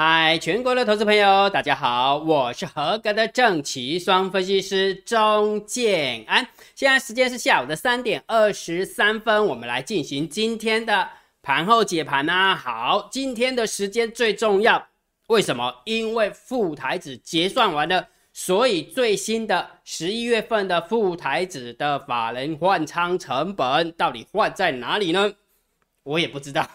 嗨，全国的投资朋友，大家好，我是合格的正奇双分析师钟建安。现在时间是下午的三点二十三分，我们来进行今天的盘后解盘呐。好，今天的时间最重要，为什么？因为副台子结算完了，所以最新的十一月份的副台子的法人换仓成本到底换在哪里呢？我也不知道。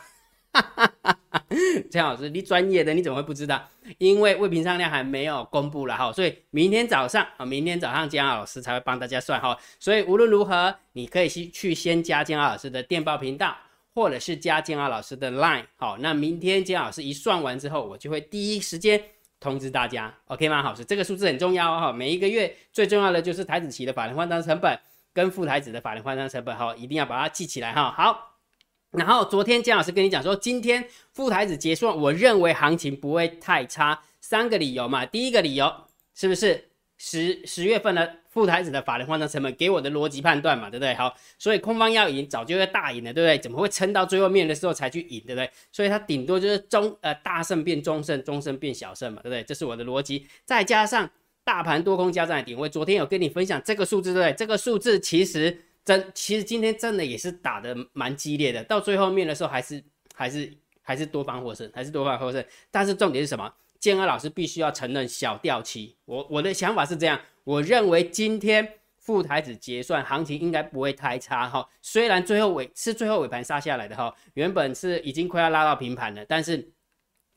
江老师，你专业的你怎么会不知道？因为未平仓量还没有公布了哈，所以明天早上啊，明天早上江老师才会帮大家算哈。所以无论如何，你可以去去先加江老师的电报频道，或者是加江老师的 Line。好，那明天江老师一算完之后，我就会第一时间通知大家，OK 吗？好，是这个数字很重要哈。每一个月最重要的就是台子期的法人换仓成本跟副台子的法人换仓成本哈，一定要把它记起来哈。好。然后昨天姜老师跟你讲说，今天副台子结束，我认为行情不会太差。三个理由嘛，第一个理由是不是十十月份的副台子的法人换仓成本给我的逻辑判断嘛，对不对？好，所以空方要赢，早就要大赢了，对不对？怎么会撑到最后面的时候才去赢，对不对？所以它顶多就是中呃大胜变中胜，中胜变小胜嘛，对不对？这是我的逻辑。再加上大盘多空交战的点位，昨天有跟你分享这个数字，对不对？这个数字其实。真其实今天真的也是打的蛮激烈的，到最后面的时候还是还是还是多方获胜，还是多方获胜。但是重点是什么？建安老师必须要承认小掉期。我我的想法是这样，我认为今天副台子结算行情应该不会太差哈。虽然最后尾是最后尾盘杀下来的哈，原本是已经快要拉到平盘了，但是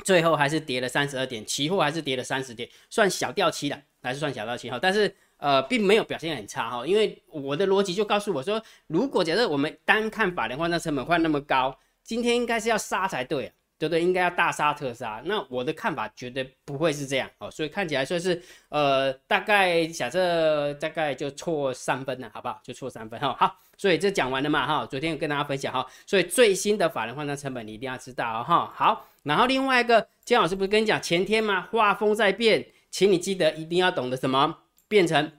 最后还是跌了三十二点，期货还是跌了三十点，算小掉期的，还是算小掉期哈。但是。呃，并没有表现很差哈，因为我的逻辑就告诉我说，如果假设我们单看法人换算成本换那么高，今天应该是要杀才对，对不对？应该要大杀特杀。那我的看法绝对不会是这样哦，所以看起来说是呃，大概假设大概就错三分了，好不好？就错三分哈。好，所以这讲完了嘛哈，昨天有跟大家分享哈，所以最新的法人换算成本你一定要知道哈。好，然后另外一个姜老师不是跟你讲前天吗？画风在变，请你记得一定要懂得什么？变成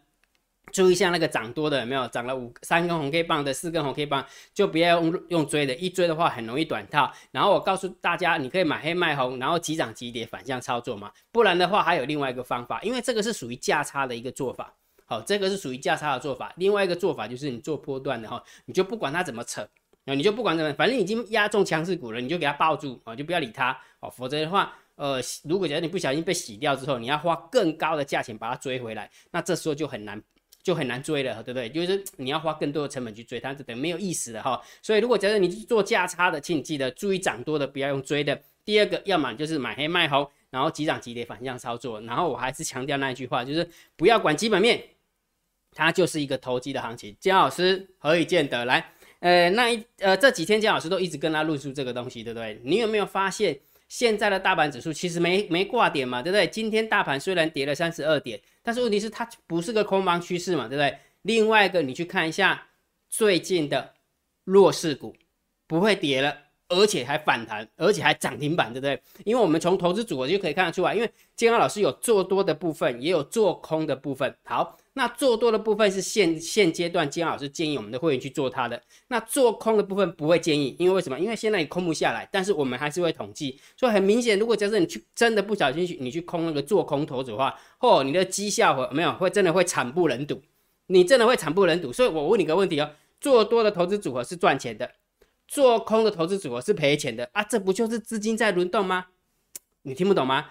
注意像那个涨多的有没有涨了五三根红 K 棒的四根红 K 棒就不要用用追的，一追的话很容易短套。然后我告诉大家，你可以买黑卖红，然后急涨急跌反向操作嘛。不然的话还有另外一个方法，因为这个是属于价差的一个做法。好，这个是属于价差的做法。另外一个做法就是你做波段的哈，你就不管它怎么扯，啊，你就不管怎么，反正已经压中强势股了，你就给它抱住啊，就不要理它哦，否则的话。呃，如果觉得你不小心被洗掉之后，你要花更高的价钱把它追回来，那这时候就很难，就很难追了，对不对？就是你要花更多的成本去追它，这等没有意思的哈。所以如果假设你是做价差的，请你记得注意涨多的不要用追的。第二个，要么就是买黑卖红，然后急涨急跌反向操作。然后我还是强调那一句话，就是不要管基本面，它就是一个投机的行情。姜老师何以见得？来，呃，那一呃这几天姜老师都一直跟他论述这个东西，对不对？你有没有发现？现在的大盘指数其实没没挂点嘛，对不对？今天大盘虽然跌了三十二点，但是问题是它不是个空方趋势嘛，对不对？另外一个，你去看一下最近的弱势股，不会跌了，而且还反弹，而且还涨停板，对不对？因为我们从投资组合就可以看得出来，因为建安老师有做多的部分，也有做空的部分。好。那做多的部分是现现阶段金老师建议我们的会员去做它的，那做空的部分不会建议，因为为什么？因为现在你空不下来，但是我们还是会统计，所以很明显，如果假设你去真的不小心去你去空那个做空投资的话，嚯，你的绩效会没有会真的会惨不忍睹，你真的会惨不忍睹。所以我问你个问题哦，做多的投资组合是赚钱的，做空的投资组合是赔钱的啊？这不就是资金在轮动吗？你听不懂吗？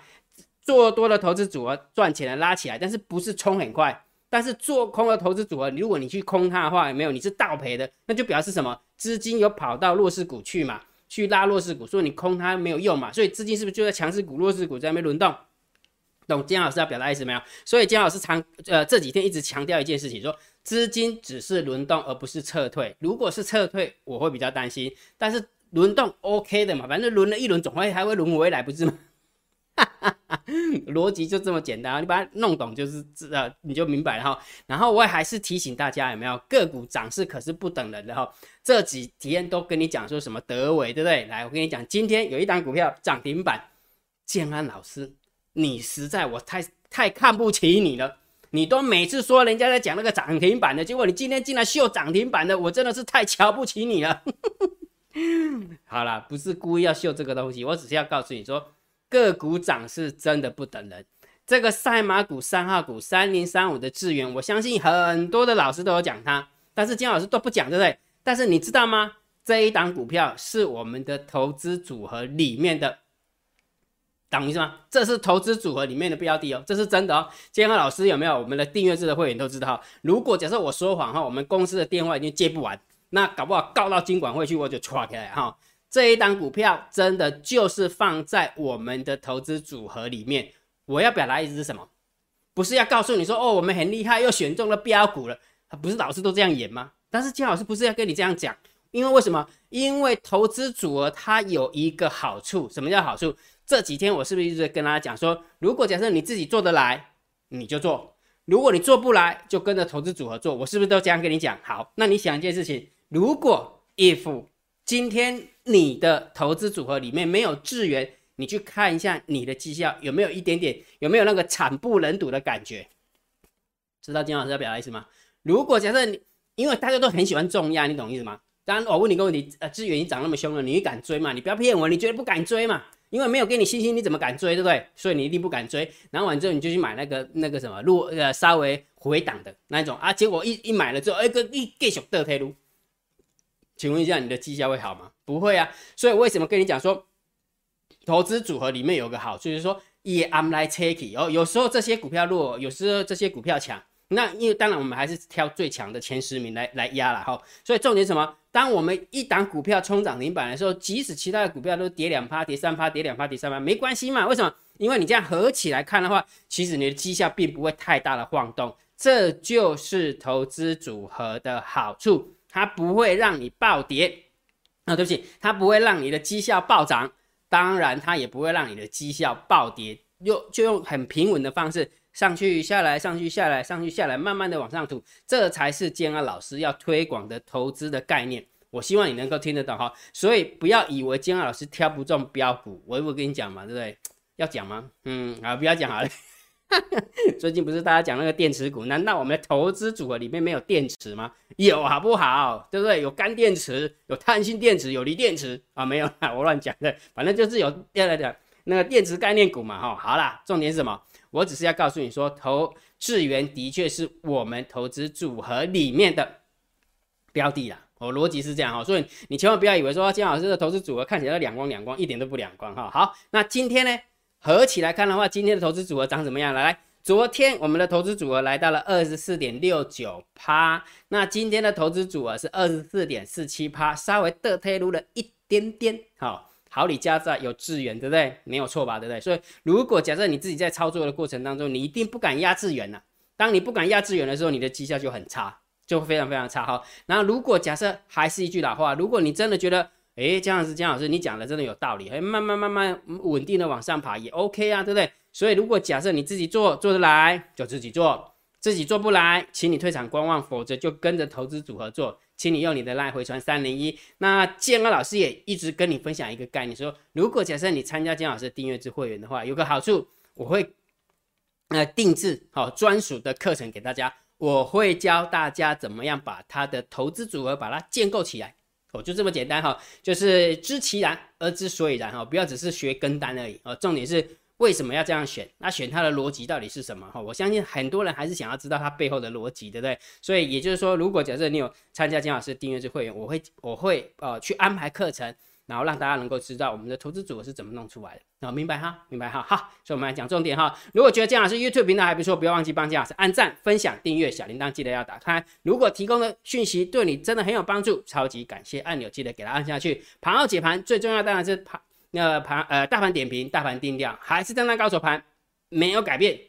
做多的投资组合赚钱的拉起来，但是不是冲很快？但是做空的投资组合，如果你去空它的话，没有？你是倒赔的，那就表示什么？资金有跑到弱势股去嘛，去拉弱势股，所以你空它没有用嘛。所以资金是不是就在强势股、弱势股在那边轮动？懂金老师要表达意思没有？所以金老师常呃这几天一直强调一件事情，说资金只是轮动而不是撤退。如果是撤退，我会比较担心。但是轮动 OK 的嘛，反正轮了一轮，总会还会轮回来，不是吗？逻辑就这么简单，你把它弄懂就是知道，你就明白了哈。然后我也还是提醒大家，有没有个股涨势可是不等人的哈。这几天都跟你讲说什么德伟，对不对？来，我跟你讲，今天有一档股票涨停板，建安老师，你实在我太太看不起你了。你都每次说人家在讲那个涨停板的，结果你今天竟然秀涨停板的，我真的是太瞧不起你了。好了，不是故意要秀这个东西，我只是要告诉你说。个股涨是真的不等人。这个赛马股三号股三零三五的智源，我相信很多的老师都有讲它，但是金老师都不讲，对不对？但是你知道吗？这一档股票是我们的投资组合里面的，懂意思吗？这是投资组合里面的标的哦，这是真的哦。建安老师有没有？我们的订阅制的会员都知道，如果假设我说谎哈，我们公司的电话已经接不完，那搞不好告到金管会去，我就抓起来哈。这一档股票真的就是放在我们的投资组合里面。我要表达意思是什么？不是要告诉你说哦，我们很厉害，又选中了标股了。不是老师都这样演吗？但是金老师不是要跟你这样讲，因为为什么？因为投资组合它有一个好处，什么叫好处？这几天我是不是一直在跟大家讲说，如果假设你自己做得来，你就做；如果你做不来，就跟着投资组合做。我是不是都这样跟你讲？好，那你想一件事情，如果 if 今天你的投资组合里面没有智源。你去看一下你的绩效有没有一点点，有没有那个惨不忍睹的感觉？知道金老师要表达意思吗？如果假设你，因为大家都很喜欢重压，你懂意思吗？当然，我问你个问题，呃，资源已经涨那么凶了，你敢追吗？你不要骗我，你绝对不敢追嘛？因为没有给你信心，你怎么敢追，对不对？所以你一定不敢追。然后完之后，你就去买那个那个什么落呃稍微回档的那一种啊，结果一一买了之后，哎个一继续倒退路，请问一下，你的绩效会好吗？不会啊。所以为什么跟你讲说？投资组合里面有个好处，就是说也 I'm like taking 哦，有时候这些股票弱，有时候这些股票强，那因为当然我们还是挑最强的前十名来来压了哈。所以重点什么？当我们一档股票冲涨停板的时候，即使其他的股票都跌两趴、跌三趴、跌两趴、跌三趴，没关系嘛？为什么？因为你这样合起来看的话，其实你的绩效并不会太大的晃动，这就是投资组合的好处，它不会让你暴跌啊，对不起，它不会让你的绩效暴涨。当然，它也不会让你的绩效暴跌，用就用很平稳的方式上去下来，上去下来，上去下来，慢慢的往上吐，这才是建安老师要推广的投资的概念。我希望你能够听得懂哈，所以不要以为建安老师挑不中标股，我我跟你讲嘛，对不对？要讲吗？嗯，啊，不要讲好了。最近不是大家讲那个电池股？难道我们的投资组合里面没有电池吗？有，好不好？对不对？有干电池，有碳性电池，有锂电池啊？没有啦，我乱讲的。反正就是有第二个那个电池概念股嘛。哈，好啦，重点是什么？我只是要告诉你说，投智源的确是我们投资组合里面的标的啦。我逻辑是这样哈，所以你千万不要以为说金老师的投资组合看起来两光两光，一点都不两光哈。好，那今天呢？合起来看的话，今天的投资组合长怎么样？来来，昨天我们的投资组合来到了二十四点六九趴，那今天的投资组合是二十四点四七趴，稍微的推入了一点点。好，好，你加在有资源，对不对？没有错吧？对不对？所以如果假设你自己在操作的过程当中，你一定不敢压资源呐。当你不敢压资源的时候，你的绩效就很差，就非常非常差哈。然后如果假设还是一句老话，如果你真的觉得，哎，姜老师，姜老师，你讲的真的有道理，哎，慢慢慢慢稳定的往上爬也 OK 啊，对不对？所以如果假设你自己做做得来，就自己做；自己做不来，请你退场观望，否则就跟着投资组合做。请你用你的赖回传三零一。那建安老师也一直跟你分享一个概念，说如果假设你参加姜老师的订阅制会员的话，有个好处，我会呃定制好专属的课程给大家，我会教大家怎么样把他的投资组合把它建构起来。哦就这么简单哈，就是知其然而知所以然哈，不要只是学跟单而已哦。重点是为什么要这样选？那选它的逻辑到底是什么哈？我相信很多人还是想要知道它背后的逻辑，对不对？所以也就是说，如果假设你有参加金老师订阅制会员，我会我会呃去安排课程。然后让大家能够知道我们的投资组合是怎么弄出来的，啊，明白哈，明白哈，好，所以我们来讲重点哈。如果觉得姜老师 YouTube 频道还不错，不要忘记帮姜老师按赞、分享、订阅，小铃铛记得要打开。如果提供的讯息对你真的很有帮助，超级感谢按钮记得给它按下去。盘后解盘最重要当然是盘，那盘呃大盘点评、大盘定调，还是震荡高手盘没有改变，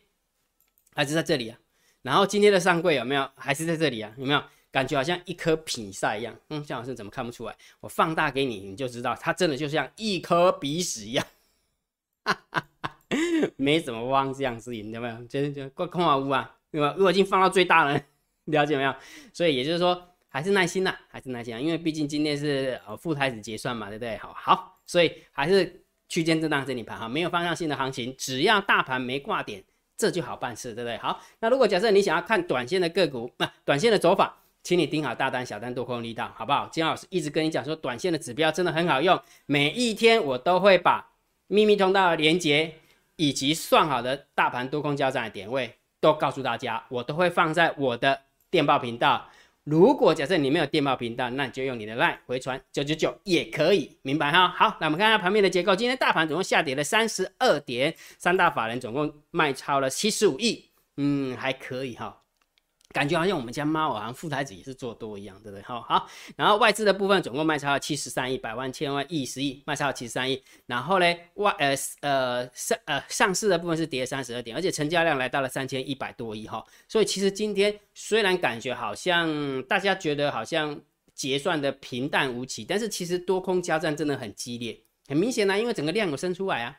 还是在这里啊。然后今天的上柜有没有？还是在这里啊？有没有？感觉好像一颗鼻塞一样，嗯，姜老师怎么看不出来？我放大给你，你就知道，它真的就像一颗鼻屎一样，哈哈哈，没怎么汪这样子，有没有？就就怪空啊屋啊，对吧？我已经放到最大了，了解没有？所以也就是说，还是耐心呐，还是耐心啊，因为毕竟今天是呃副台子结算嘛，对不对？好好，所以还是区间震荡整理盘哈，没有方向性的行情，只要大盘没挂点，这就好办事，对不对？好，那如果假设你想要看短线的个股，不，短线的走法。请你盯好大单、小单、多空力道，好不好？金老师一直跟你讲说，短线的指标真的很好用，每一天我都会把秘密通道的连接以及算好的大盘多空交战的点位，都告诉大家，我都会放在我的电报频道。如果假设你没有电报频道，那你就用你的 LINE 回传九九九也可以，明白哈？好，那我们看看盘面的结构。今天大盘总共下跌了三十二点，三大法人总共卖超了七十五亿，嗯，还可以哈。感觉好像我们家猫好像副台子也是做多一样，对不对？好，好，然后外资的部分总共卖超了七十三亿，百万、千万、亿、十亿，卖超了七十三亿。然后呢，外呃呃上呃上市的部分是跌三十二点，而且成交量来到了三千一百多亿哈。所以其实今天虽然感觉好像大家觉得好像结算的平淡无奇，但是其实多空交战真的很激烈，很明显呢，因为整个量有升出来啊。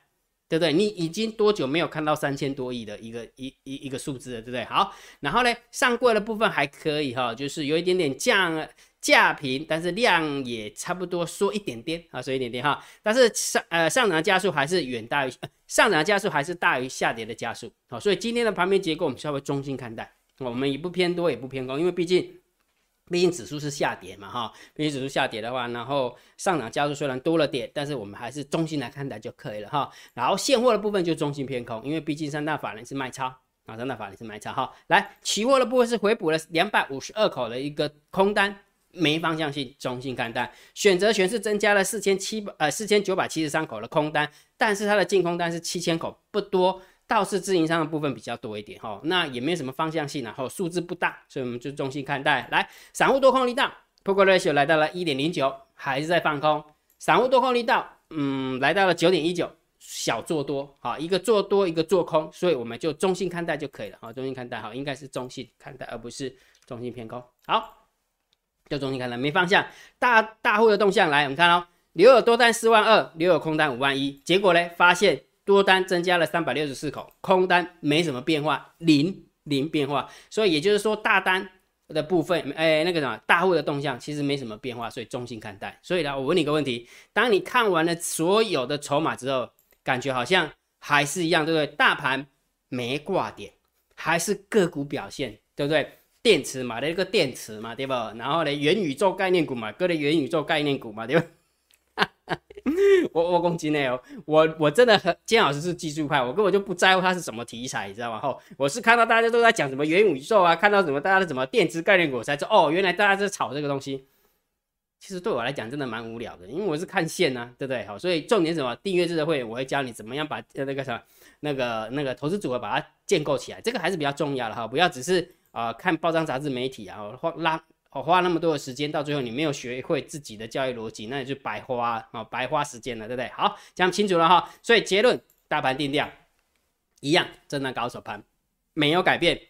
对不对？你已经多久没有看到三千多亿的一个一一一个数字了，对不对？好，然后呢，上柜的部分还可以哈，就是有一点点降价平，但是量也差不多缩一点点啊，缩一点点哈。但是上呃上涨加速还是远大于上涨加速还是大于下跌的加速，好，所以今天的盘面结构我们稍微中心看待，我们也不偏多也不偏空，因为毕竟。毕竟指数是下跌嘛，哈，毕竟指数下跌的话，然后上涨加速虽然多了点，但是我们还是中性来看待就可以了，哈。然后现货的部分就中性偏空，因为毕竟三大法人是卖超啊，三大法人是卖超，哈。来，期货的部分是回补了两百五十二口的一个空单，没方向性，中性看待。选择权是增加了四千七百呃四千九百七十三口的空单，但是它的净空单是七千口，不多。倒是自营商的部分比较多一点哈，那也没有什么方向性，然后数字不大，所以我们就中性看待。来，散户多空力道，Poker Ratio 来到了一点零九，还是在放空。散户多空力道，嗯，来到了九点一九，小做多，好，一个做多，一个做空，所以我们就中性看待就可以了，好，中性看待，好，应该是中性看待，而不是中性偏空。好，就中性看待，没方向。大大户的动向来，我们看哦，留有多单四万二，留有空单五万一，结果呢，发现。多单增加了三百六十四口，空单没什么变化，零零变化，所以也就是说大单的部分，哎，那个什么大户的动向其实没什么变化，所以中性看待。所以呢，我问你个问题：当你看完了所有的筹码之后，感觉好像还是一样，对不对？大盘没挂点，还是个股表现，对不对？电池嘛，的一个电池嘛，对不？然后呢，元宇宙概念股嘛，各类元宇宙概念股嘛，对不？我我攻击内哦，我我真的很金老师是技术派，我根本就不在乎它是什么题材，你知道吗？后我是看到大家都在讲什么元宇宙啊，看到什么大家的什么电子概念股，才知道哦，原来大家在炒这个东西。其实对我来讲真的蛮无聊的，因为我是看线呐，对不对？好，所以重点什么订阅制的会，我会教你怎么样把那个什么那个那个投资组合把它建构起来，这个还是比较重要的哈，不要只是啊看报章杂志媒体啊或拉。我花那么多的时间，到最后你没有学会自己的交易逻辑，那你就白花啊，白花时间了，对不对？好，讲清楚了哈。所以结论，大盘定调一样，震荡高手盘没有改变。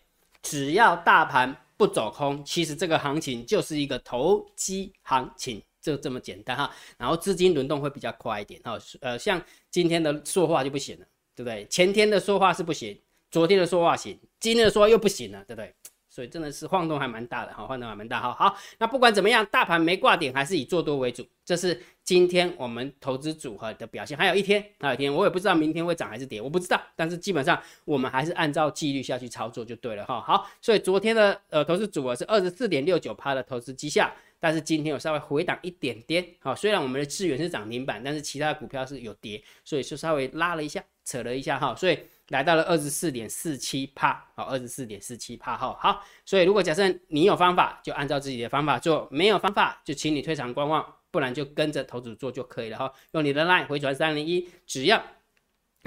只要大盘不走空，其实这个行情就是一个投机行情，就这么简单哈。然后资金轮动会比较快一点哈。呃，像今天的说话就不行了，对不对？前天的说话是不行，昨天的说话行，今天的说话又不行了，对不对？所以真的是晃动还蛮大的哈，晃动还蛮大哈。好，那不管怎么样，大盘没挂点，还是以做多为主。这是今天我们投资组合的表现。还有一天，还有一天，我也不知道明天会涨还是跌，我不知道。但是基本上我们还是按照纪律下去操作就对了哈。好，所以昨天的呃投资组合是二十四点六九趴的投资绩效，但是今天有稍微回档一点点。好，虽然我们的资源是涨停板，但是其他的股票是有跌，所以是稍微拉了一下，扯了一下哈。所以。来到了二十四点四七帕，好，二十四点四七帕，哈，好，所以如果假设你有方法，就按照自己的方法做；没有方法，就请你退场观望，不然就跟着投资做就可以了，哈，用你的 line 回传三零一，只要。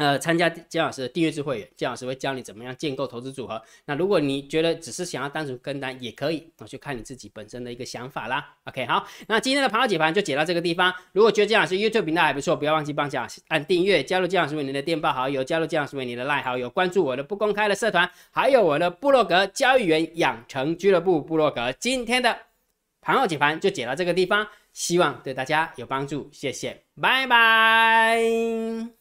呃，参加姜老师的订阅制会员，姜老师会教你怎么样建构投资组合。那如果你觉得只是想要单纯跟单也可以，那就看你自己本身的一个想法啦。OK，好，那今天的盘后解盘就解到这个地方。如果觉得姜老师 YouTube 频道还不错，不要忘记帮姜老师按订阅，加入姜老师为你的电报好友，加入姜老师为你的赖好友，关注我的不公开的社团，还有我的部落格交易员养成俱乐部部落格。今天的盘后解盘就解到这个地方，希望对大家有帮助，谢谢，拜拜。